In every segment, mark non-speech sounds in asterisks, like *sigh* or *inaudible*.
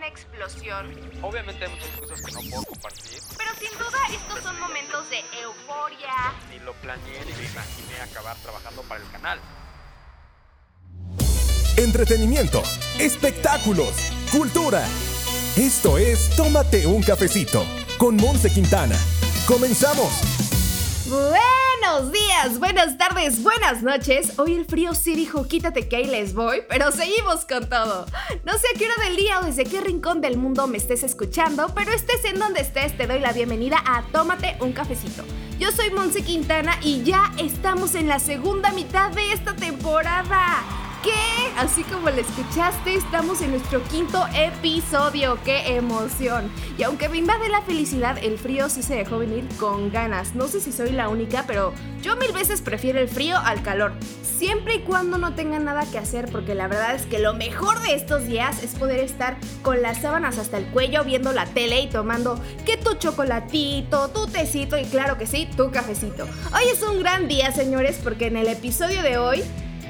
una explosión. Obviamente hay muchas cosas que no puedo compartir. Pero sin duda estos son momentos de euforia. Ni lo planeé ni me imaginé acabar trabajando para el canal. Entretenimiento, espectáculos, cultura. Esto es Tómate un cafecito con Monse Quintana. Comenzamos. Buenos días, buenas tardes, buenas noches. Hoy el frío sí dijo quítate que ahí les voy, pero seguimos con todo. No sé a qué hora del día o desde qué rincón del mundo me estés escuchando, pero estés en donde estés, te doy la bienvenida a Tómate un cafecito. Yo soy Monse Quintana y ya estamos en la segunda mitad de esta temporada. ¿Qué? Así como lo escuchaste, estamos en nuestro quinto episodio. ¡Qué emoción! Y aunque me invade la felicidad, el frío sí se dejó venir con ganas. No sé si soy la única, pero yo mil veces prefiero el frío al calor. Siempre y cuando no tenga nada que hacer, porque la verdad es que lo mejor de estos días es poder estar con las sábanas hasta el cuello, viendo la tele y tomando que tu chocolatito, tu tecito y claro que sí, tu cafecito. Hoy es un gran día, señores, porque en el episodio de hoy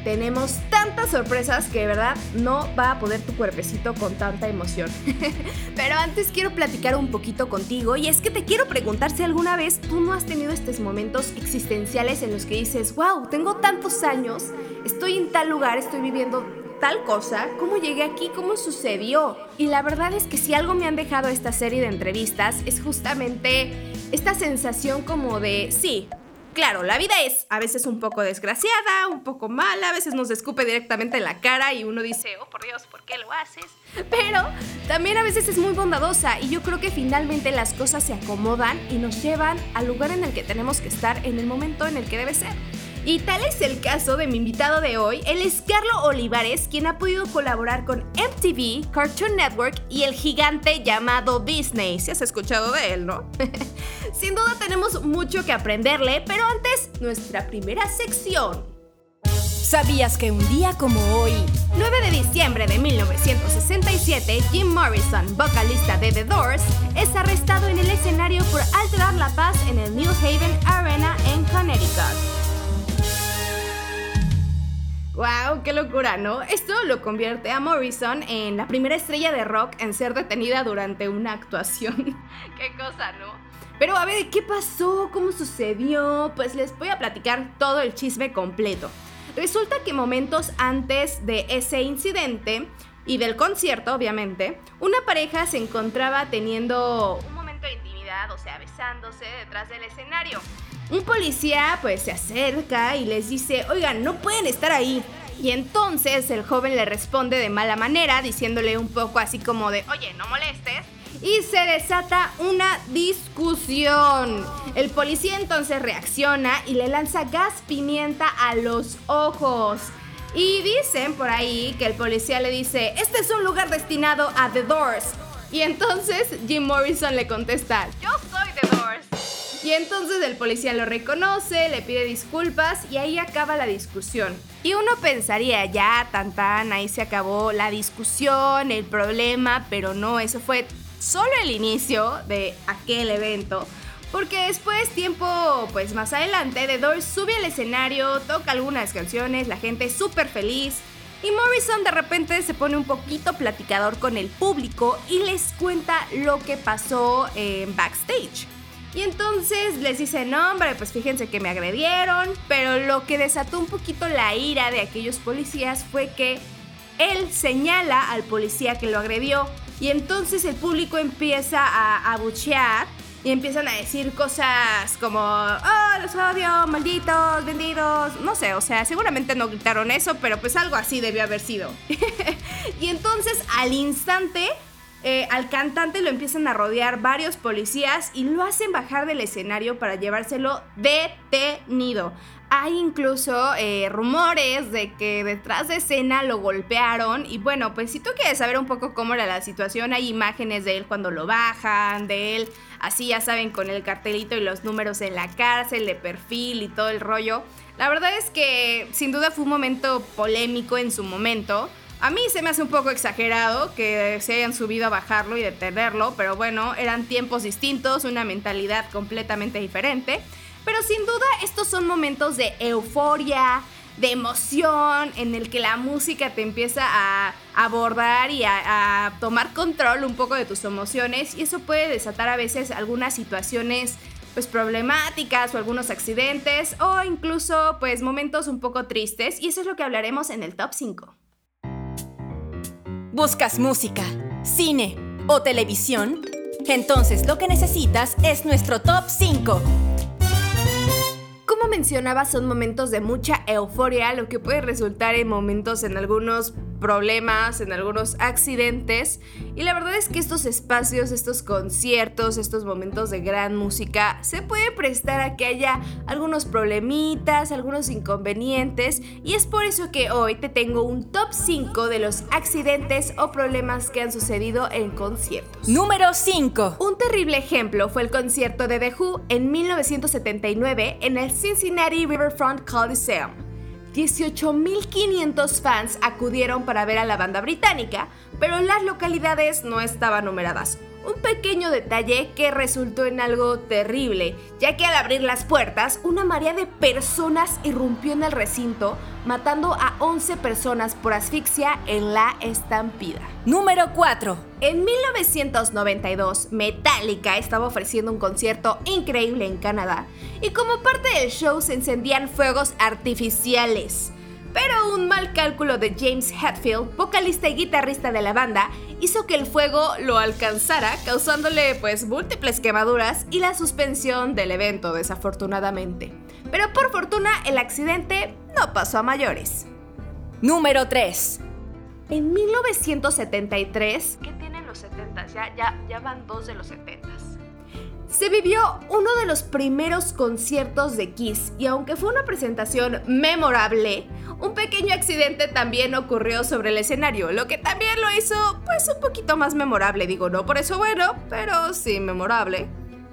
tenemos tantas sorpresas que de verdad no va a poder tu cuerpecito con tanta emoción. *laughs* Pero antes quiero platicar un poquito contigo y es que te quiero preguntar si alguna vez tú no has tenido estos momentos existenciales en los que dices, wow, tengo tantos años, estoy en tal lugar, estoy viviendo tal cosa, cómo llegué aquí, cómo sucedió. Y la verdad es que si algo me han dejado esta serie de entrevistas es justamente esta sensación como de, sí, Claro, la vida es a veces un poco desgraciada, un poco mala, a veces nos escupe directamente en la cara y uno dice, oh por Dios, ¿por qué lo haces? Pero también a veces es muy bondadosa y yo creo que finalmente las cosas se acomodan y nos llevan al lugar en el que tenemos que estar en el momento en el que debe ser. Y tal es el caso de mi invitado de hoy, él es Carlo Olivares, quien ha podido colaborar con MTV, Cartoon Network y el gigante llamado Disney. Si has escuchado de él, ¿no? *laughs* Sin duda tenemos mucho que aprenderle, pero antes, nuestra primera sección. ¿Sabías que un día como hoy, 9 de diciembre de 1967, Jim Morrison, vocalista de The Doors, es arrestado en el escenario por alterar la paz en el New Haven Arena en Connecticut? ¡Wow! ¡Qué locura, ¿no? Esto lo convierte a Morrison en la primera estrella de rock en ser detenida durante una actuación. *laughs* ¡Qué cosa, ¿no? Pero a ver, ¿qué pasó? ¿Cómo sucedió? Pues les voy a platicar todo el chisme completo. Resulta que momentos antes de ese incidente y del concierto, obviamente, una pareja se encontraba teniendo intimidad, o sea, besándose detrás del escenario. Un policía pues se acerca y les dice, oigan, no pueden estar ahí. Y entonces el joven le responde de mala manera, diciéndole un poco así como de, oye, no molestes. Y se desata una discusión. El policía entonces reacciona y le lanza gas pimienta a los ojos. Y dicen por ahí que el policía le dice, este es un lugar destinado a The Doors. Y entonces Jim Morrison le contesta, yo soy The Doors. Y entonces el policía lo reconoce, le pide disculpas y ahí acaba la discusión. Y uno pensaría, ya, tan tan, ahí se acabó la discusión, el problema, pero no, eso fue solo el inicio de aquel evento. Porque después, tiempo pues más adelante, The Doors sube al escenario, toca algunas canciones, la gente súper feliz. Y Morrison de repente se pone un poquito platicador con el público y les cuenta lo que pasó en backstage. Y entonces les dice, no hombre, pues fíjense que me agredieron, pero lo que desató un poquito la ira de aquellos policías fue que él señala al policía que lo agredió y entonces el público empieza a abuchear y empiezan a decir cosas como, oh, los odio, malditos, vendidos, no sé, o sea, seguramente no gritaron eso, pero pues algo así debió haber sido. *laughs* y entonces al instante eh, al cantante lo empiezan a rodear varios policías y lo hacen bajar del escenario para llevárselo detenido. Hay incluso eh, rumores de que detrás de escena lo golpearon y bueno, pues si tú quieres saber un poco cómo era la situación, hay imágenes de él cuando lo bajan, de él así ya saben con el cartelito y los números en la cárcel, de perfil y todo el rollo. La verdad es que sin duda fue un momento polémico en su momento. A mí se me hace un poco exagerado que se hayan subido a bajarlo y detenerlo, pero bueno, eran tiempos distintos, una mentalidad completamente diferente. Pero sin duda estos son momentos de euforia, de emoción, en el que la música te empieza a abordar y a, tomar control un poco de tus emociones y eso puede desatar a veces algunas situaciones pues problemáticas o algunos accidentes o incluso pues momentos un poco tristes y eso es lo que hablaremos en el top 5. ¿Buscas música, cine o televisión? Entonces lo que necesitas es nuestro top 5 como mencionaba, son momentos de mucha euforia, lo que puede resultar en momentos en algunos problemas, en algunos accidentes. Y la verdad es que estos espacios, estos conciertos, estos momentos de gran música se puede prestar a que haya algunos problemitas, algunos inconvenientes. Y es por eso que hoy te tengo un top 5 de los accidentes o problemas que han sucedido en conciertos. Número 5. Un terrible ejemplo fue el concierto de The Who en 1979 en el Cincinnati Riverfront Coliseum. 18.500 fans acudieron para ver a la banda británica, pero las localidades no estaban numeradas. Un pequeño detalle que resultó en algo terrible, ya que al abrir las puertas, una marea de personas irrumpió en el recinto, matando a 11 personas por asfixia en la estampida. Número 4. En 1992, Metallica estaba ofreciendo un concierto increíble en Canadá, y como parte del show se encendían fuegos artificiales. Pero un mal cálculo de James Hetfield, vocalista y guitarrista de la banda, hizo que el fuego lo alcanzara, causándole pues múltiples quemaduras y la suspensión del evento desafortunadamente. Pero por fortuna el accidente no pasó a mayores. Número 3. En 1973, ¿qué tienen los 70? Ya, ya, ya van dos de los 70 se vivió uno de los primeros conciertos de Kiss y aunque fue una presentación memorable, un pequeño accidente también ocurrió sobre el escenario, lo que también lo hizo pues un poquito más memorable, digo, no por eso bueno, pero sí memorable.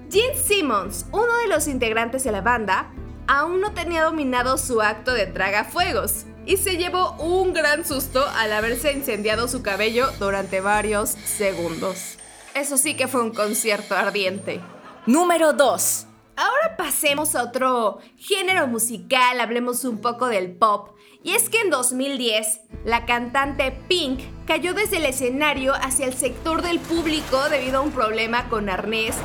Gene Simmons, uno de los integrantes de la banda, aún no tenía dominado su acto de tragafuegos y se llevó un gran susto al haberse incendiado su cabello durante varios segundos. Eso sí que fue un concierto ardiente. Número 2. Ahora pasemos a otro género musical, hablemos un poco del pop. Y es que en 2010, la cantante Pink cayó desde el escenario hacia el sector del público debido a un problema con arnés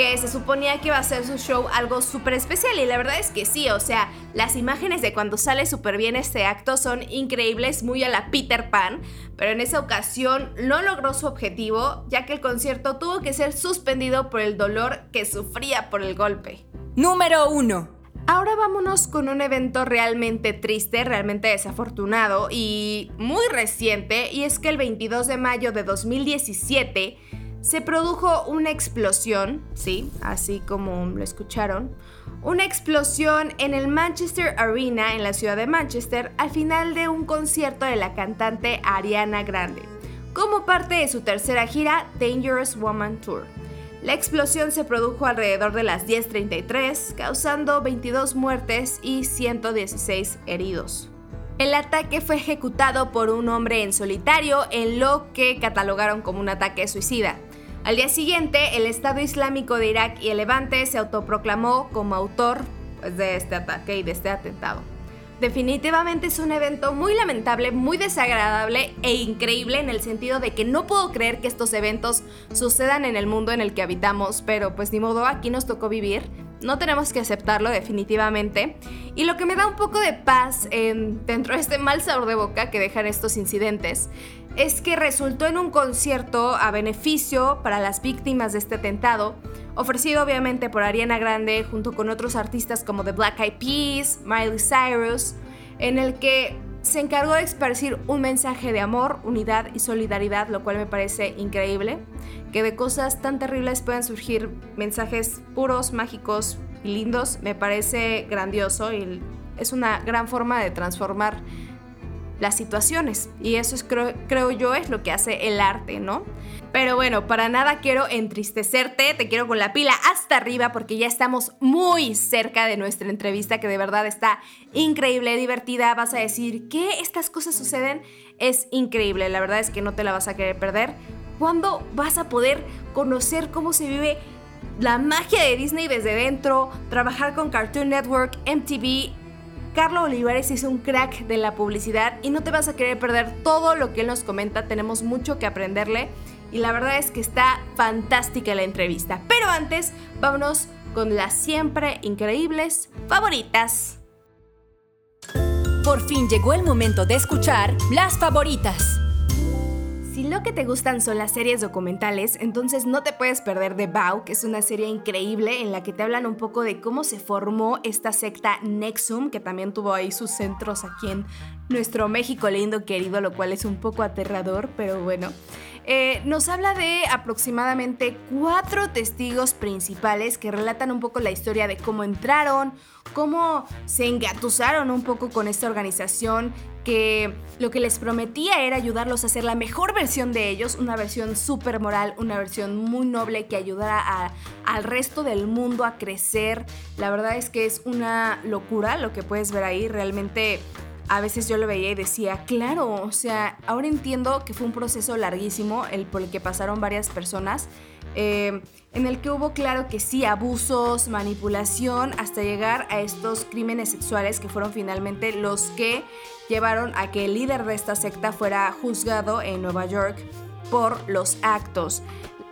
que se suponía que iba a ser su show algo súper especial y la verdad es que sí, o sea, las imágenes de cuando sale súper bien este acto son increíbles, muy a la Peter Pan, pero en esa ocasión no logró su objetivo ya que el concierto tuvo que ser suspendido por el dolor que sufría por el golpe. Número 1. Ahora vámonos con un evento realmente triste, realmente desafortunado y muy reciente, y es que el 22 de mayo de 2017 se produjo una explosión, sí, así como lo escucharon, una explosión en el Manchester Arena en la ciudad de Manchester al final de un concierto de la cantante Ariana Grande, como parte de su tercera gira Dangerous Woman Tour. La explosión se produjo alrededor de las 10.33, causando 22 muertes y 116 heridos. El ataque fue ejecutado por un hombre en solitario en lo que catalogaron como un ataque suicida. Al día siguiente, el Estado Islámico de Irak y el Levante se autoproclamó como autor pues, de este ataque y de este atentado. Definitivamente es un evento muy lamentable, muy desagradable e increíble en el sentido de que no puedo creer que estos eventos sucedan en el mundo en el que habitamos, pero pues ni modo, aquí nos tocó vivir. No tenemos que aceptarlo definitivamente. Y lo que me da un poco de paz dentro de este mal sabor de boca que dejan estos incidentes es que resultó en un concierto a beneficio para las víctimas de este atentado, ofrecido obviamente por Ariana Grande junto con otros artistas como The Black Eyed Peas, Miley Cyrus, en el que se encargó de esparcir un mensaje de amor, unidad y solidaridad, lo cual me parece increíble, que de cosas tan terribles puedan surgir mensajes puros, mágicos y lindos, me parece grandioso y es una gran forma de transformar las situaciones. Y eso es, creo, creo yo es lo que hace el arte, ¿no? Pero bueno, para nada quiero entristecerte, te quiero con la pila hasta arriba porque ya estamos muy cerca de nuestra entrevista que de verdad está increíble, divertida. Vas a decir que estas cosas suceden, es increíble, la verdad es que no te la vas a querer perder. ¿Cuándo vas a poder conocer cómo se vive la magia de Disney desde dentro, trabajar con Cartoon Network, MTV, Carlos Olivares es un crack de la publicidad y no te vas a querer perder todo lo que él nos comenta. Tenemos mucho que aprenderle y la verdad es que está fantástica la entrevista. Pero antes, vámonos con las siempre increíbles favoritas. Por fin llegó el momento de escuchar las favoritas. Si lo que te gustan son las series documentales, entonces no te puedes perder The Vow, que es una serie increíble en la que te hablan un poco de cómo se formó esta secta Nexum, que también tuvo ahí sus centros aquí en nuestro México lindo querido, lo cual es un poco aterrador, pero bueno. Eh, nos habla de aproximadamente cuatro testigos principales que relatan un poco la historia de cómo entraron, cómo se engatusaron un poco con esta organización, que lo que les prometía era ayudarlos a hacer la mejor versión de ellos, una versión súper moral, una versión muy noble que ayudara al resto del mundo a crecer. La verdad es que es una locura lo que puedes ver ahí, realmente a veces yo lo veía y decía, claro, o sea, ahora entiendo que fue un proceso larguísimo el por el que pasaron varias personas, eh, en el que hubo, claro que sí, abusos, manipulación, hasta llegar a estos crímenes sexuales que fueron finalmente los que llevaron a que el líder de esta secta fuera juzgado en Nueva York por los actos.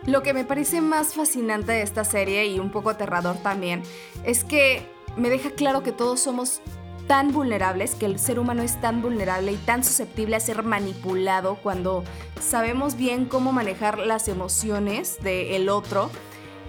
Lo que me parece más fascinante de esta serie y un poco aterrador también es que me deja claro que todos somos tan vulnerables, que el ser humano es tan vulnerable y tan susceptible a ser manipulado cuando sabemos bien cómo manejar las emociones del otro.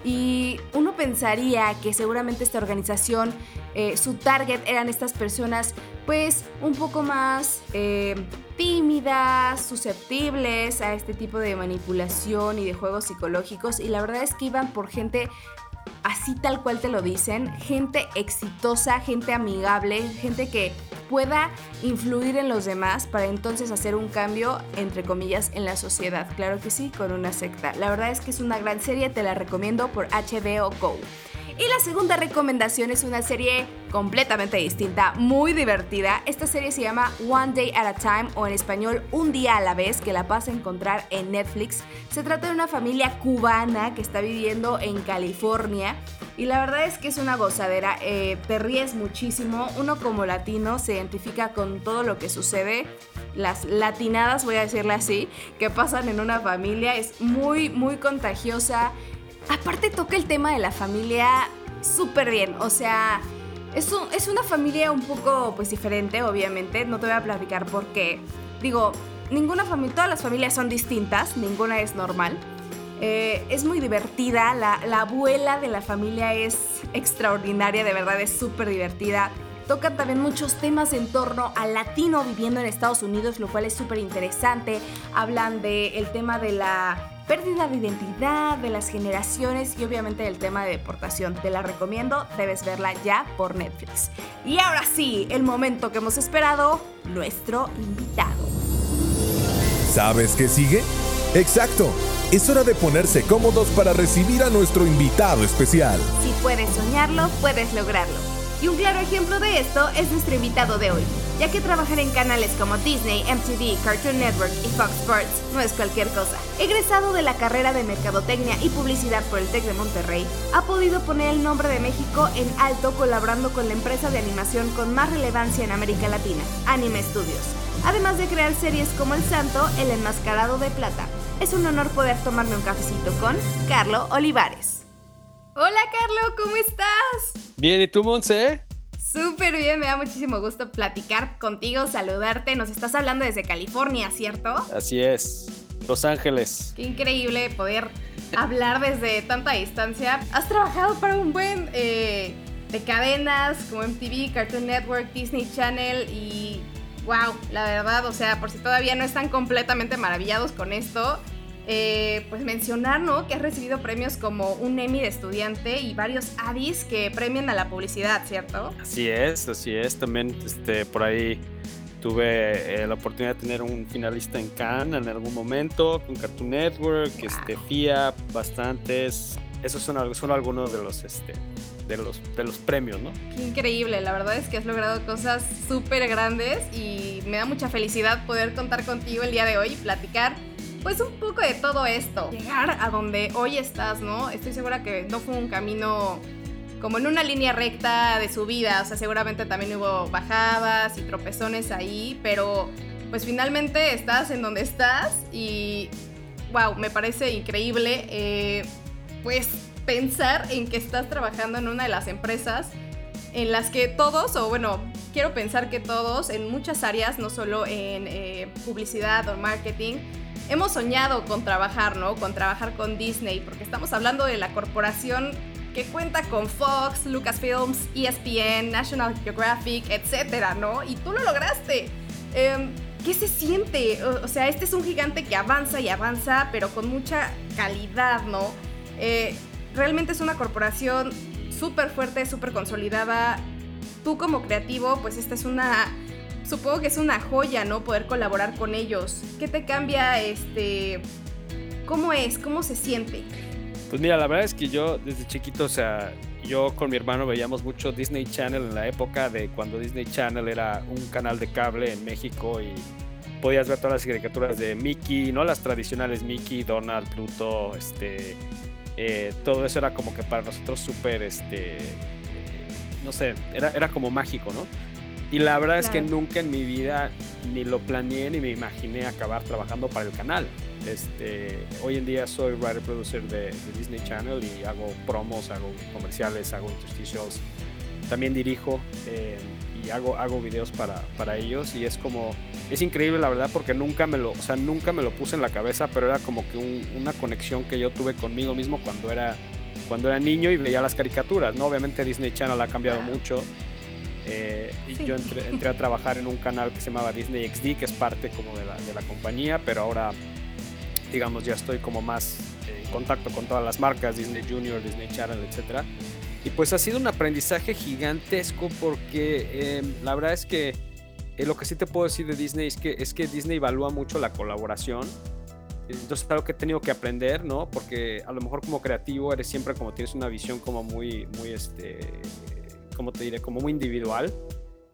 Y uno pensaría que seguramente esta organización, eh, su target eran estas personas pues un poco más eh, tímidas, susceptibles a este tipo de manipulación y de juegos psicológicos. Y la verdad es que iban por gente así tal cual te lo dicen, gente exitosa, gente amigable, gente que pueda influir en los demás para entonces hacer un cambio, entre comillas, en la sociedad. Claro que sí, con una secta. La verdad es que es una gran serie, te la recomiendo por HBO Go. Y la segunda recomendación es una serie completamente distinta, muy divertida. Esta serie se llama One Day at a Time o en español Un día a la vez, que la vas a encontrar en Netflix. Se trata de una familia cubana que está viviendo en California. Y la verdad es que es una gozadera, eh, te ríes muchísimo, uno como latino se identifica con todo lo que sucede, las latinadas, voy a decirle así, que pasan en una familia, es muy, muy contagiosa, Aparte toca el tema de la familia súper bien, o sea, es, es una familia un poco pues diferente, obviamente, no te voy a platicar por qué. Digo, ninguna familia, todas las familias son distintas, ninguna es normal. Eh, es muy divertida, la, la, abuela de la familia es extraordinaria, de verdad es súper divertida. Tocan también muchos temas en torno al latino viviendo en Estados Unidos, lo cual es súper interesante. Hablan del el tema de la pérdida de identidad de las generaciones y obviamente el tema de deportación. Te la recomiendo, debes verla ya por Netflix. Y ahora sí, el momento que hemos esperado, nuestro invitado. ¿Sabes qué sigue? Exacto. Es hora de ponerse cómodos para recibir a nuestro invitado especial. Si puedes soñarlo, puedes lograrlo. Y un claro ejemplo de esto es nuestro invitado de hoy ya que trabajar en canales como Disney, MTV, Cartoon Network y Fox Sports no es cualquier cosa. Egresado de la carrera de Mercadotecnia y Publicidad por el TEC de Monterrey, ha podido poner el nombre de México en alto colaborando con la empresa de animación con más relevancia en América Latina, Anime Studios, además de crear series como El Santo, El Enmascarado de Plata. Es un honor poder tomarme un cafecito con Carlo Olivares. Hola Carlo, ¿cómo estás? Bien, ¿y tú, Monse? Súper bien, me da muchísimo gusto platicar contigo, saludarte. Nos estás hablando desde California, ¿cierto? Así es, Los Ángeles. Qué increíble poder hablar desde tanta distancia. Has trabajado para un buen eh, de cadenas como MTV, Cartoon Network, Disney Channel y wow, la verdad, o sea, por si todavía no están completamente maravillados con esto, eh, pues mencionar, ¿no? Que has recibido premios como un Emmy de estudiante y varios Addis que premian a la publicidad, ¿cierto? Así es, así es. También este, por ahí tuve eh, la oportunidad de tener un finalista en Cannes en algún momento con Cartoon Network, este, FIA, bastantes. Esos son, son algunos de los, este, de los, de los premios, ¿no? Qué increíble, la verdad es que has logrado cosas súper grandes y me da mucha felicidad poder contar contigo el día de hoy y platicar pues un poco de todo esto. Llegar a donde hoy estás, ¿no? Estoy segura que no fue un camino como en una línea recta de su vida, o sea, seguramente también hubo bajadas y tropezones ahí, pero pues finalmente estás en donde estás y wow, me parece increíble eh, pues pensar en que estás trabajando en una de las empresas en las que todos, o bueno, quiero pensar que todos en muchas áreas, no solo en eh, publicidad o marketing, hemos soñado con trabajar, ¿no? Con trabajar con Disney, porque estamos hablando de la corporación que cuenta con Fox, Lucasfilms, ESPN, National Geographic, etcétera, ¿no? Y tú lo lograste. Em, ¿Qué se siente? O, sea, este es un gigante que avanza y avanza, pero con mucha calidad, ¿no? Eh, realmente es una corporación súper fuerte, súper consolidada. Tú como creativo, pues esta es una, supongo que es una joya, ¿no? Poder colaborar con ellos. ¿Qué te cambia, este, cómo es, cómo se siente? Pues mira, la verdad es que yo desde chiquito, o sea, yo con mi hermano veíamos mucho Disney Channel en la época de cuando Disney Channel era un canal de cable en México y podías ver todas las caricaturas de Mickey, no las tradicionales Mickey, Donald, Pluto, este, eh, todo eso era como que para nosotros súper, este, no sé, era, era como mágico, ¿no? Y la verdad es que nunca en mi vida ni lo planeé ni me imaginé acabar trabajando para el canal. Este, hoy en día soy writer producer de, Disney Channel y hago promos, hago comerciales, hago interstitials. También dirijo eh, y hago, hago videos para, para ellos y es como, es increíble la verdad porque nunca me lo, o sea, nunca me lo puse en la cabeza, pero era como que una conexión que yo tuve conmigo mismo cuando era, cuando era niño y veía las caricaturas, ¿no? Obviamente Disney Channel ha cambiado mucho eh, y yo entré, a trabajar en un canal que se llamaba Disney XD, que es parte como de la, de la compañía, pero ahora, digamos, ya estoy como más en contacto con todas las marcas, Disney Junior, Disney Channel, etc. Y pues ha sido un aprendizaje gigantesco porque em, la verdad es que eh, lo que sí te puedo decir de Disney es que, es que Disney evalúa mucho la colaboración. Entonces es algo que he tenido que aprender, ¿no? Porque a lo mejor como creativo eres siempre como tienes una visión como muy, muy, este, como te diré, como muy individual.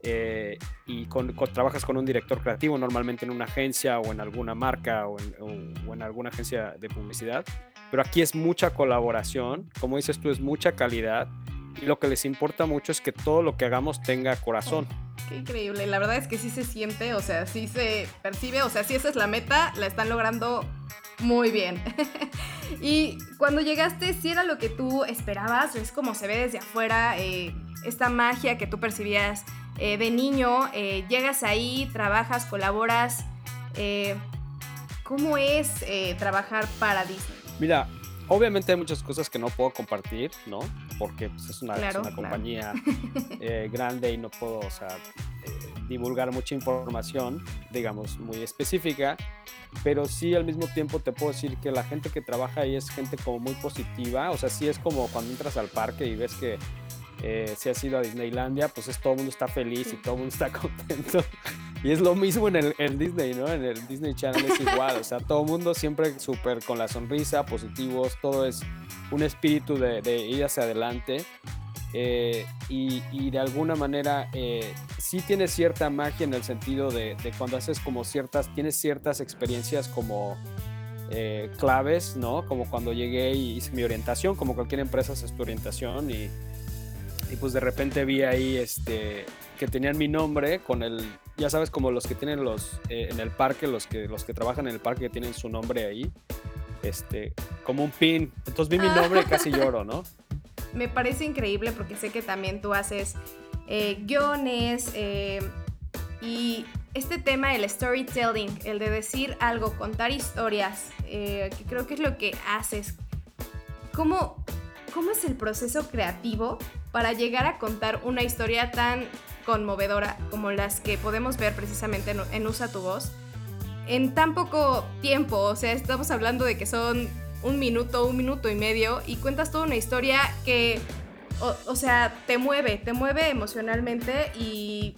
Eh, y con, trabajas con un director creativo normalmente en una agencia o en alguna marca o en, alguna agencia de publicidad. Pero aquí es mucha colaboración, como dices tú, es mucha calidad y lo que les importa mucho es que todo lo que hagamos tenga corazón. Qué increíble, la verdad es que sí se siente, o sea, sí se percibe, o sea, si esa es la meta, la están logrando muy bien. *laughs* y cuando llegaste, si era lo que tú esperabas, es como se ve desde afuera, eh, esta magia que tú percibías eh, de niño, eh, llegas ahí, trabajas, colaboras. ¿Cómo es trabajar para Disney? Mira, obviamente hay muchas cosas que no puedo compartir, ¿no? Porque pues, es, una, compañía *laughs* grande y no puedo, o sea, divulgar mucha información, digamos, muy específica pero sí al mismo tiempo te puedo decir que la gente que trabaja ahí es gente como muy positiva, o sea, sí es como cuando entras al parque y ves que eh, si has ido a Disneylandia, pues es todo el mundo está feliz y todo el mundo está *laughs* contento. Y es lo mismo en el Disney, ¿no? En el Disney Channel es igual, o sea, todo el mundo siempre súper con la sonrisa, positivos, todo es un espíritu de, de ir hacia adelante. Eh, y, de alguna manera eh, sí tiene cierta magia en el sentido de, cuando haces como ciertas, tienes ciertas experiencias como eh, claves, ¿no? Como cuando llegué y hice mi orientación, como cualquier empresa hace tu orientación y, y pues de repente vi ahí este, que tenían mi nombre con el, ya sabes, como los que tienen los, en el parque, los que, los que trabajan en el parque tienen su nombre ahí, este, como un pin. Entonces vi mi nombre y casi *laughs* lloro, ¿no? me parece increíble porque sé que también tú haces eh, guiones eh, y este tema, el storytelling, el de decir algo, contar historias, eh, que creo que es lo que haces. ¿Cómo, ¿Cómo es el proceso creativo para llegar a contar una historia tan conmovedora como las que podemos ver precisamente en, en Usa tu voz? En tan poco tiempo, o sea, estamos hablando de que son un minuto, un minuto y medio y cuentas toda una historia que, o, sea, te mueve, te mueve emocionalmente y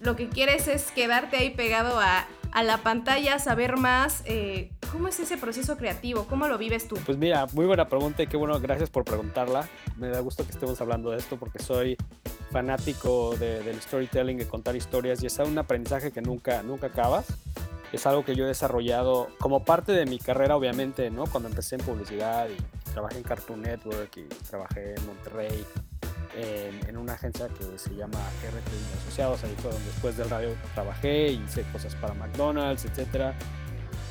lo que quieres es quedarte ahí pegado a, la pantalla, saber más. Eh, ¿Cómo es ese proceso creativo? ¿Cómo lo vives tú? Pues mira, muy buena pregunta y qué bueno, gracias por preguntarla. Me da gusto que estemos hablando de esto porque soy fanático del storytelling, de contar historias y es un aprendizaje que nunca, nunca acabas es algo que yo he desarrollado como parte de mi carrera, obviamente, ¿no? Cuando empecé en publicidad y trabajé en Cartoon Network y trabajé en Monterrey. en, una agencia que se llama RT Asociados, ahí fue donde después del radio trabajé, hice cosas para McDonald's, etcétera.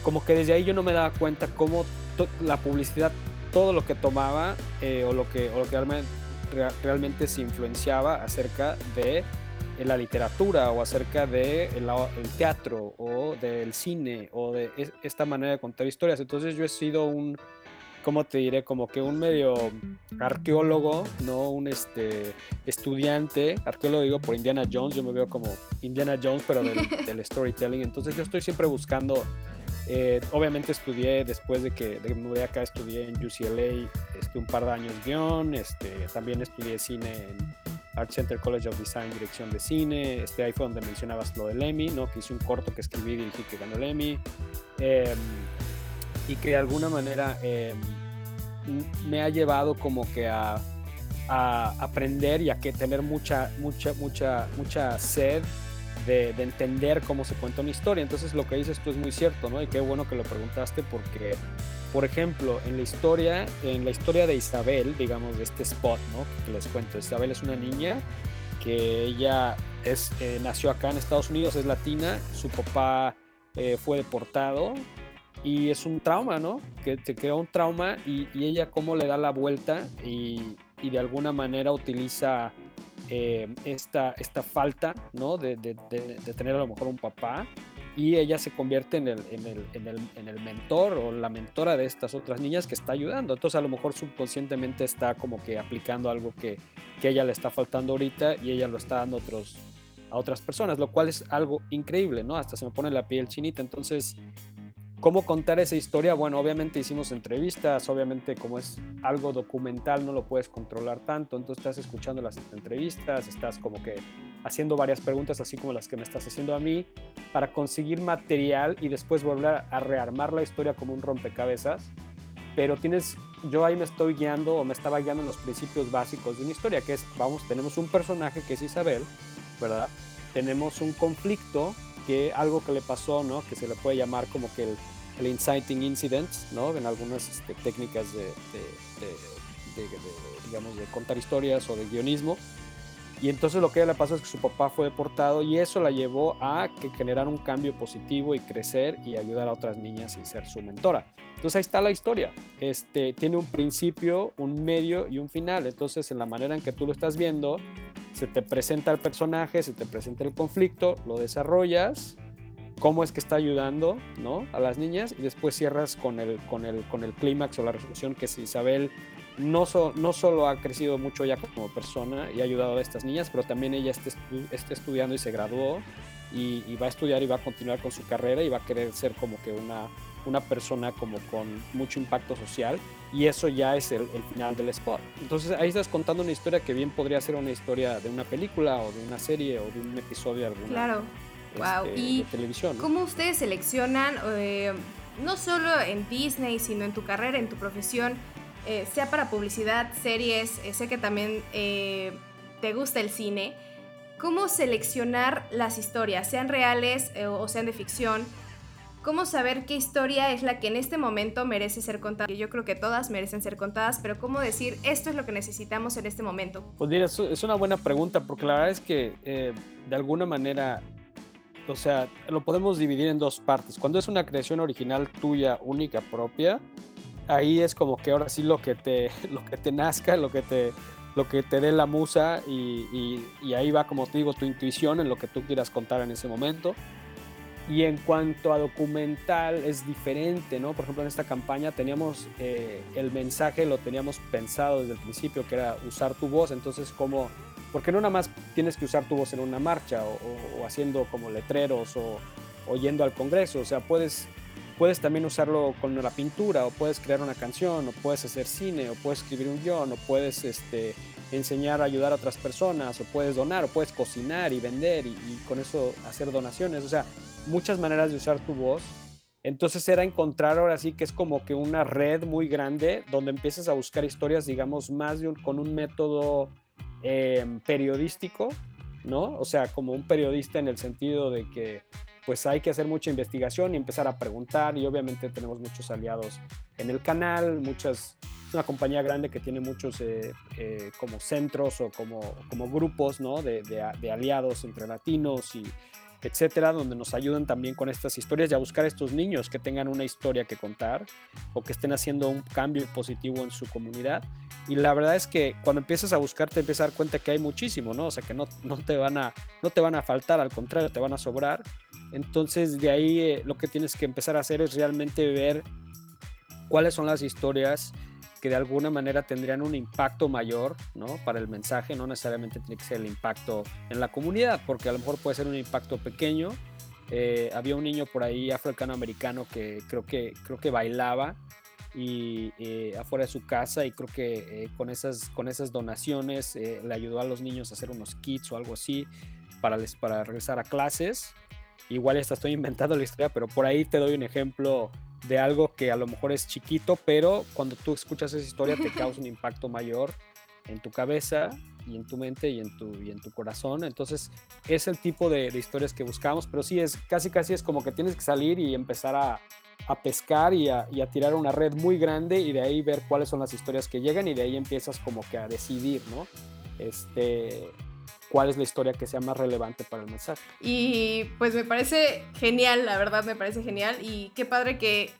Como que desde ahí yo no me daba cuenta cómo la publicidad, todo lo que tomaba eh, o, lo que, o lo que realmente, realmente se influenciaba acerca de la literatura o acerca del de el teatro o del cine o de esta manera de contar historias. Entonces yo he sido un, ¿cómo te diré? Como que un medio arqueólogo, no un este, estudiante. Arqueólogo digo por Indiana Jones, yo me veo como Indiana Jones, pero del, *laughs* del storytelling. Entonces yo estoy siempre buscando eh, obviamente estudié después de que, de mudé acá, estudié en UCLA este, un par de años guion, este, también estudié cine en Art Center College of Design, dirección de cine, este, ahí fue donde mencionabas lo del Emmy, ¿no? que hice un corto que escribí y dirigí que ganó el Emmy, em, y que de alguna manera em, me ha llevado como que a, a aprender y a que tener mucha, mucha, mucha, mucha sed de, entender cómo se cuenta una historia. Entonces lo que dices tú es muy cierto, ¿no? Y qué bueno que lo preguntaste porque, por ejemplo, en la historia, en la historia de Isabel, digamos, de este spot, ¿no? Que les cuento, Isabel es una niña que ella es, eh, nació acá en Estados Unidos, es latina, su papá eh, fue deportado y es un trauma, ¿no? Que te queda un trauma y, ella cómo le da la vuelta y, y de alguna manera utiliza eh, esta, esta falta ¿no? de, de, de, tener a lo mejor un papá y ella se convierte en el, en, el, en, el, en el, mentor o la mentora de estas otras niñas que está ayudando. Entonces a lo mejor subconscientemente está como que aplicando algo que, que ella le está faltando ahorita y ella lo está dando a, otros, a otras personas, lo cual es algo increíble, ¿no? Hasta se me pone la piel chinita. Entonces ¿Cómo contar esa historia? Bueno, obviamente hicimos entrevistas, obviamente como es algo documental no lo puedes controlar tanto, entonces estás escuchando las entrevistas, estás como que haciendo varias preguntas así como las que me estás haciendo a mí para conseguir material y después volver a rearmar la historia como un rompecabezas. Pero tienes, yo ahí me estoy guiando o me estaba guiando en los principios básicos de una historia, que es, vamos, tenemos un personaje que es Isabel, ¿verdad? Tenemos un conflicto que algo que le pasó, ¿no? Que se le puede llamar como que el, el inciting incident, ¿no? En algunas este, técnicas de, digamos, de contar historias o de guionismo. Y entonces lo que le pasó es que su papá fue deportado y eso la llevó a que generar un cambio positivo y crecer y ayudar a otras niñas y ser su mentora. Entonces ahí está la historia. Este, tiene un principio, un medio y un final. Entonces en la manera en que tú lo estás viendo, se te presenta el personaje, se te presenta el conflicto, lo desarrollas, cómo es que está ayudando ¿no? a las niñas y después cierras con el, con el, con el clímax o la resolución que es Isabel no, no solo ha crecido mucho ya como persona y ha ayudado a estas niñas, pero también ella está, está estudiando y se graduó y, va a estudiar y va a continuar con su carrera y va a querer ser como que una, una persona como con mucho impacto social y eso ya es el, final del spot. Entonces ahí estás contando una historia que bien podría ser una historia de una película o de una serie o de un episodio de alguna claro. wow. Este, ¿Y de televisión. ¿Cómo ustedes seleccionan, eh, no solo en Disney, sino en tu carrera, en tu profesión, eh, sea para publicidad, series, eh, sé que también te gusta el cine? ¿Cómo seleccionar las historias, sean reales o sean de ficción? Cómo saber qué historia es la que en este momento merece ser contada. Yo creo que todas merecen ser contadas, pero cómo decir esto es lo que necesitamos en este momento. Pues mira, es una buena pregunta, porque la verdad es que eh, de alguna manera, o sea, lo podemos dividir en dos partes. Cuando es una creación original tuya, única, propia, ahí es como que ahora sí lo que te, *laughs* lo que te nazca, lo que te, lo que te dé la musa y, y, y ahí va, como te digo, tu intuición en lo que tú quieras contar en ese momento. Y en cuanto a documental es diferente, ¿no? Por ejemplo, en esta campaña teníamos eh, el mensaje, lo teníamos pensado desde el principio, que era usar tu voz, entonces como, porque no nada más tienes que usar tu voz en una marcha o, haciendo como letreros o, o, yendo al Congreso, o sea, puedes, puedes también usarlo con la pintura o puedes crear una canción o puedes hacer cine o puedes escribir un guion o puedes este, enseñar a ayudar a otras personas o puedes donar o puedes cocinar y vender y, y con eso hacer donaciones, o sea, muchas maneras de usar tu voz. Entonces era encontrar ahora sí que es como que una red muy grande donde empiezas a buscar historias, digamos, más de un, con un método em, periodístico, ¿no? O sea, como un periodista en el sentido de que pues hay que hacer mucha investigación y empezar a preguntar y obviamente tenemos muchos aliados en el canal, muchas una compañía grande que tiene muchos eh, eh, como centros o como, como grupos ¿no? de, de, aliados entre latinos y etcétera, donde nos ayudan también con estas historias y a buscar a estos niños que tengan una historia que contar o que estén haciendo un cambio positivo en su comunidad. Y la verdad es que cuando empiezas a buscar te empiezas a dar cuenta que hay muchísimo, ¿no? O sea, que no, no, te, van a, no te van a faltar, al contrario, te van a sobrar. Entonces de ahí eh, lo que tienes que empezar a hacer es realmente ver cuáles son las historias que de alguna manera tendrían un impacto mayor ¿no? para el mensaje, no necesariamente tiene que ser el impacto en la comunidad, porque a lo mejor puede ser un impacto pequeño. Eh, había un niño por ahí afroamericano que creo que, creo que bailaba y eh, afuera de su casa y creo que con, esas, con esas donaciones le ayudó a los niños a hacer unos kits o algo así para, les, para regresar a clases. Igual ya estoy inventando la historia, pero por ahí te doy un ejemplo de algo que a lo mejor es chiquito, pero cuando tú escuchas esa historia te *laughs* causa un impacto mayor en tu cabeza y en tu mente y en tu, y en tu corazón. Entonces es el tipo de, historias que buscamos, pero sí es casi casi es como que tienes que salir y empezar a, a pescar y a, y a, tirar una red muy grande y de ahí ver cuáles son las historias que llegan y de ahí empiezas como que a decidir, ¿no? Este, cuál es la historia que sea más relevante para el mensaje. Y pues me parece genial, la verdad me parece genial y qué padre que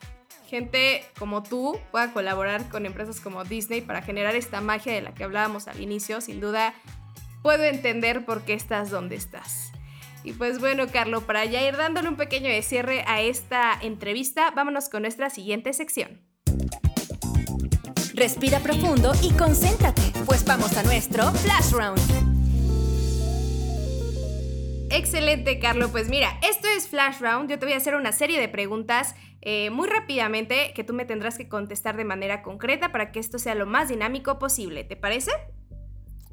gente como tú pueda colaborar con empresas como Disney para generar esta magia de la que hablábamos al inicio. Sin duda puedo entender por qué estás donde estás. Y pues bueno, Carlos, para ya ir dándole un pequeño de cierre a esta entrevista, vámonos con nuestra siguiente sección. Respira profundo y concéntrate, pues vamos a nuestro Flash Round. Excelente, Carlos. Pues mira, esto es Flash Round. Yo te voy a hacer una serie de preguntas eh, muy rápidamente que tú me tendrás que contestar de manera concreta para que esto sea lo más dinámico posible. ¿Te parece?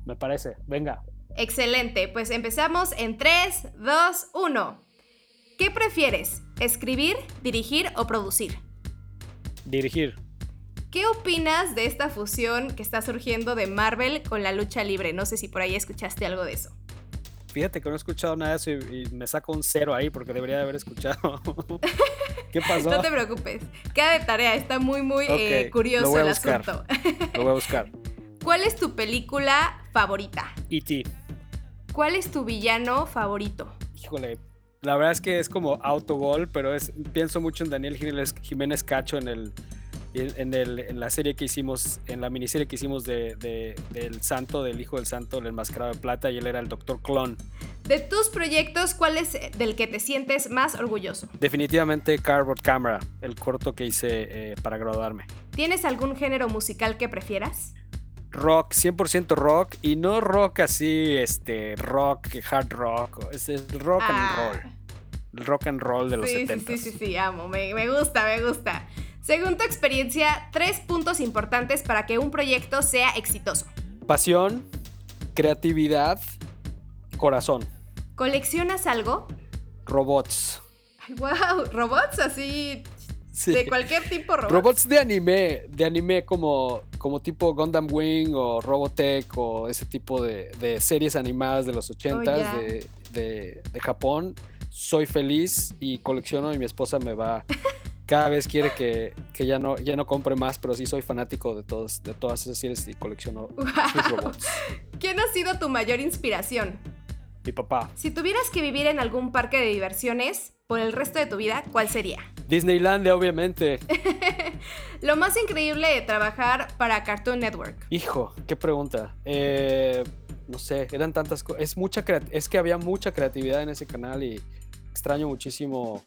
Me parece. Venga. Excelente. Pues empezamos en 3, 2, 1. ¿Qué prefieres? ¿Escribir, dirigir o producir? Dirigir. ¿Qué opinas de esta fusión que está surgiendo de Marvel con la lucha libre? No sé si por ahí escuchaste algo de eso. Fíjate que no he escuchado nada de eso y, me saco un cero ahí porque debería de haber escuchado. *laughs* ¿Qué pasó? No te preocupes. Queda de tarea. Está muy, muy eh, curioso el asunto. lo voy a buscar. *laughs* ¿Cuál es tu película favorita? E.T. ¿Cuál es tu villano favorito? Híjole, la verdad es que es como autogol, pero es, pienso mucho en Daniel Jiménez Cacho en el en, el, en, la serie que hicimos, en la miniserie que hicimos de, del santo, del hijo del santo, el enmascarado de plata, y él era el doctor Clon. De tus proyectos, ¿cuál es del que te sientes más orgulloso? Definitivamente Cardboard Camera, el corto que hice eh, para graduarme. ¿Tienes algún género musical que prefieras? Rock, 100% rock, y no rock así, este, rock, hard rock, es, rock and ah. roll. El rock and roll de los sí, 70. Sí, sí, sí, sí, amo, me, me gusta, me gusta. Según tu experiencia, tres puntos importantes para que un proyecto sea exitoso. Pasión, creatividad, corazón. ¿Coleccionas algo? Robots. Ay, wow, robots así De cualquier tipo robots. Robots de anime, de anime como, como tipo Gundam Wing o Robotech o ese tipo de, series animadas de los 80s de, de, de, Japón. Soy feliz y colecciono y mi esposa me va *laughs* cada vez quiere que, ya, no, ya no compre más, pero sí soy fanático de, todos, de todas esas series y colecciono *laughs* robots. ¿Quién ha sido tu mayor inspiración? Mi papá. Si tuvieras que vivir en algún parque de diversiones por el resto de tu vida, ¿cuál sería? Disneylandia, obviamente. *laughs* Lo más increíble de trabajar para Cartoon Network. Hijo, qué pregunta. Eh, no sé, eran tantas cosas. Es, mucha es que había mucha creatividad en ese canal y extraño muchísimo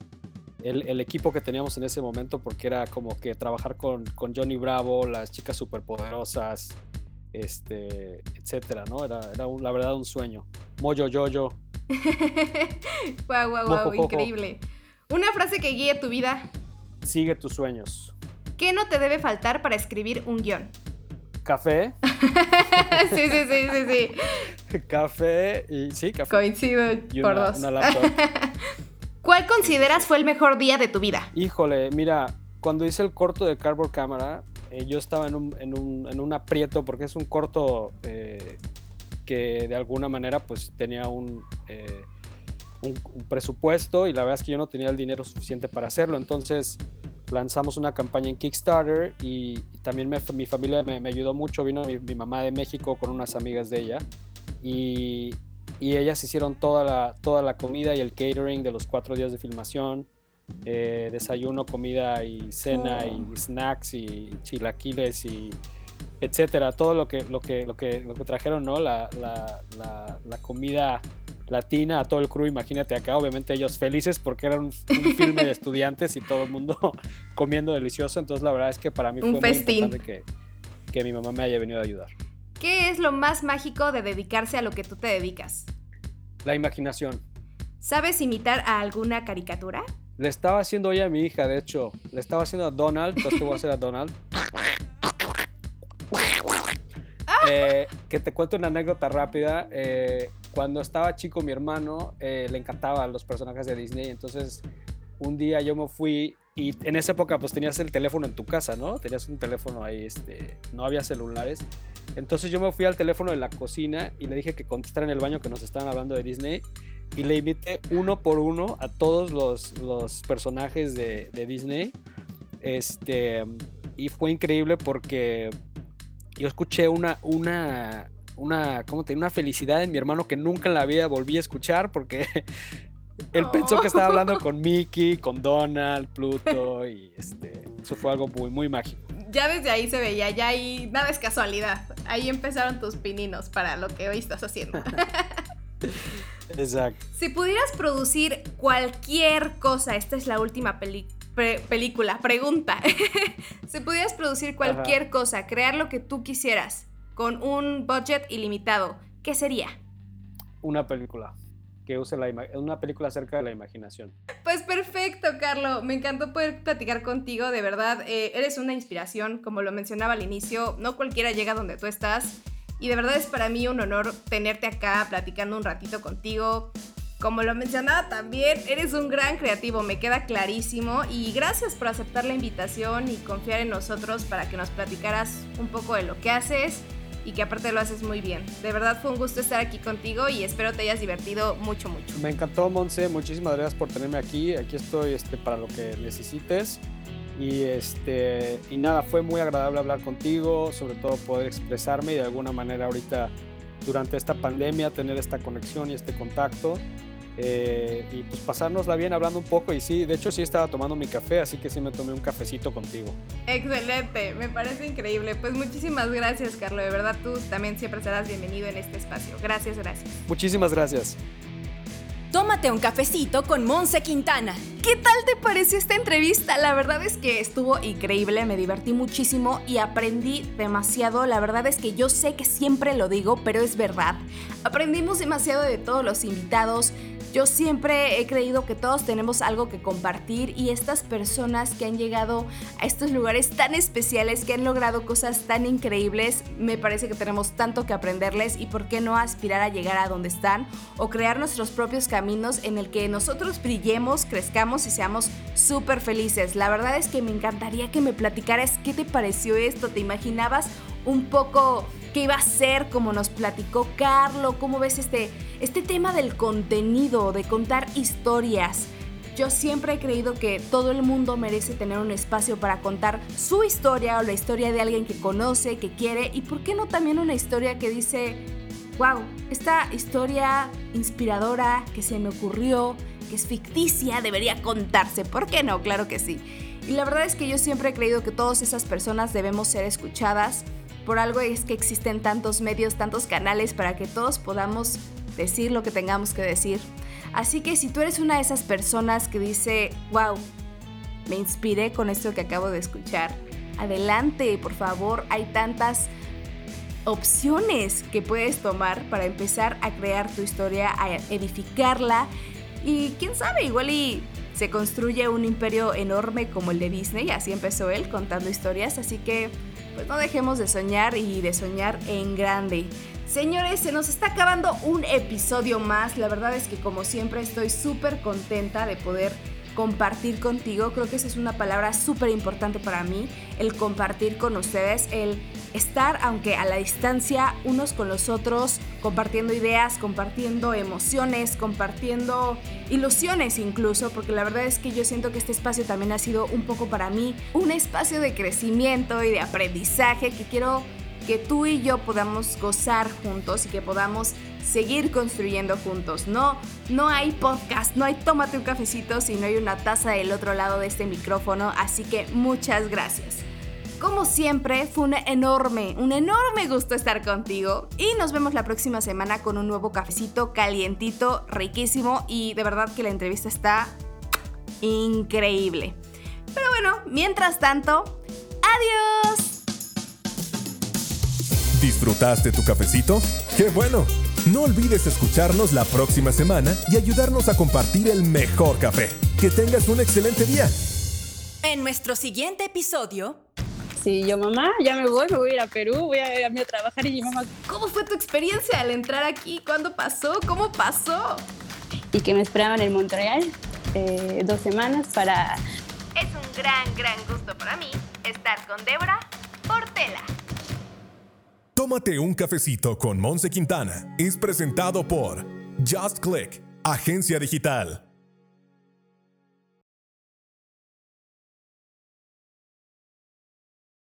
el, equipo que teníamos en ese momento, porque era como que trabajar con, con Johnny Bravo, las chicas superpoderosas, este, etcétera, ¿no? Era, era la verdad un sueño. Moyo Yoyo. *laughs* guau, guau, guau, increíble. Una frase que guíe tu vida. Sigue tus sueños. ¿Qué no te debe faltar para escribir un guion? Café. *laughs* sí, sí, sí, sí, sí. café y sí, café. Coincido por dos. *laughs* ¿Cuál consideras fue el mejor día de tu vida? Híjole, mira, cuando hice el corto de Cardboard Camera, eh, yo estaba en un, aprieto porque es un corto eh, que de alguna manera pues tenía eh, un, presupuesto y la verdad es que yo no tenía el dinero suficiente para hacerlo. Entonces lanzamos una campaña en Kickstarter y, también mi familia me, ayudó mucho. Vino mi, mamá de México con unas amigas de ella y, y, ellas hicieron toda la, toda la comida y el catering de los cuatro días de filmación. Eh, desayuno, comida y cena y oh. snacks y chilaquiles y etcétera, todo lo que, lo que, lo que, lo que trajeron, ¿no? La, la, la, comida latina a todo el crew, imagínate acá, obviamente ellos felices porque era un, filme de *laughs* estudiantes y todo el mundo *laughs* comiendo delicioso, entonces la verdad es que para mí fue muy importante que, que mi mamá me haya venido a ayudar. ¿Qué es lo más mágico de dedicarse a lo que tú te dedicas? La imaginación. ¿Sabes imitar a alguna caricatura? Le estaba haciendo hoy a mi hija, de hecho. Le estaba haciendo a Donald, entonces te voy a hacer a Donald. Eh, que te cuento una anécdota rápida. Eh, cuando estaba chico, mi hermano eh, le encantaban los personajes de Disney. Entonces, un día yo me fui y en esa época, pues tenías el teléfono en tu casa, ¿no? Tenías un teléfono ahí, este, no había celulares. Entonces, yo me fui al teléfono de la cocina y le dije que contestara en el baño que nos estaban hablando de Disney. Y le invité uno por uno a todos los, los personajes de, de Disney. Este, y fue increíble porque yo escuché una, una, una, ¿cómo te Una felicidad en mi hermano que nunca en la vida volví a escuchar porque *laughs* él pensó que estaba hablando con Mickey, con Donald, Pluto y este, eso fue algo muy, muy mágico. Ya desde ahí se veía, ya ahí nada es casualidad. Ahí empezaron tus pininos para lo que hoy estás haciendo. *laughs* Exacto. Si pudieras producir cualquier cosa, esta es la última película película, pregunta. *laughs* si pudieras producir cualquier cosa, crear lo que tú quisieras, con un budget ilimitado, ¿qué sería? Una película que use una película acerca de la imaginación. Pues perfecto, Carlo. Me encantó poder platicar contigo. De verdad, eh, eres una inspiración. Como lo mencionaba al inicio, no cualquiera llega donde tú estás. Y de verdad es para mí un honor tenerte acá platicando un ratito contigo. Como lo mencionaba también, eres un gran creativo, me queda clarísimo. Y gracias por aceptar la invitación y confiar en nosotros para que nos platicaras un poco de lo que haces y que aparte lo haces muy bien. De verdad fue un gusto estar aquí contigo y espero te hayas divertido mucho, mucho. Me encantó, Monse. Muchísimas gracias por tenerme aquí. Aquí estoy este, para lo que necesites. Y, este, y nada, fue muy agradable hablar contigo, sobre todo poder expresarme y de alguna manera ahorita durante esta pandemia tener esta conexión y este contacto. Eh, y pues pasárnosla bien hablando un poco y sí, de hecho sí estaba tomando mi café, así que sí me tomé un cafecito contigo. Excelente, me parece increíble. Pues muchísimas gracias, Carlos. De verdad tú también siempre serás bienvenido en este espacio. Gracias, gracias. Muchísimas gracias. Tómate un cafecito con Monse Quintana. ¿Qué tal te pareció esta entrevista? La verdad es que estuvo increíble, me divertí muchísimo y aprendí demasiado. La verdad es que yo sé que siempre lo digo, pero es verdad. Aprendimos demasiado de todos los invitados, yo siempre he creído que todos tenemos algo que compartir y estas personas que han llegado a estos lugares tan especiales, que han logrado cosas tan increíbles, me parece que tenemos tanto que aprenderles y por qué no aspirar a llegar a donde están o crear nuestros propios caminos en el que nosotros brillemos, crezcamos y seamos súper felices. La verdad es que me encantaría que me platicaras qué te pareció esto, ¿te imaginabas un poco qué iba a ser, como nos platicó Carlo, cómo ves este, este tema del contenido, de contar historias. Yo siempre he creído que todo el mundo merece tener un espacio para contar su historia o la historia de alguien que conoce, que quiere y por qué no también una historia que dice, wow, esta historia inspiradora que se me ocurrió, que es ficticia, debería contarse. ¿Por qué no? Claro que sí. Y la verdad es que yo siempre he creído que todas esas personas debemos ser escuchadas por algo es que existen tantos medios, tantos canales para que todos podamos decir lo que tengamos que decir. Así que si tú eres una de esas personas que dice, wow, me inspiré con esto que acabo de escuchar, adelante, por favor, hay tantas opciones que puedes tomar para empezar a crear tu historia, a edificarla y quién sabe, igual y se construye un imperio enorme como el de Disney, así empezó él contando historias, así que pues no dejemos de soñar y de soñar en grande. Señores, se nos está acabando un episodio más. La verdad es que como siempre estoy súper contenta de poder compartir contigo. Creo que esa es una palabra súper importante para mí, el compartir con ustedes, el estar, aunque a la distancia, unos con los otros, compartiendo ideas, compartiendo emociones, compartiendo ilusiones incluso, porque la verdad es que yo siento que este espacio también ha sido un poco para mí un espacio de crecimiento y de aprendizaje que quiero que tú y yo podamos gozar juntos y que podamos seguir construyendo juntos. No, no hay podcast, no hay tómate un cafecito si no hay una taza del otro lado de este micrófono, así que muchas gracias. Como siempre, fue un enorme, un enorme gusto estar contigo y nos vemos la próxima semana con un nuevo cafecito calientito, riquísimo y de verdad que la entrevista está increíble. Pero bueno, mientras tanto, adiós. ¿Disfrutaste tu cafecito? ¡Qué bueno! No olvides escucharnos la próxima semana y ayudarnos a compartir el mejor café. Que tengas un excelente día. En nuestro siguiente episodio, Sí, yo mamá, ya me voy, me voy a ir a Perú, voy a, a, a trabajar y mi mamá... ¿Cómo fue tu experiencia al entrar aquí? ¿Cuándo pasó? ¿Cómo pasó? Y que me esperaban en Montreal eh, dos semanas para... Es un gran, gran gusto para mí estar con Débora Portela. Tómate un cafecito con Monse Quintana. Es presentado por Just Click, agencia digital.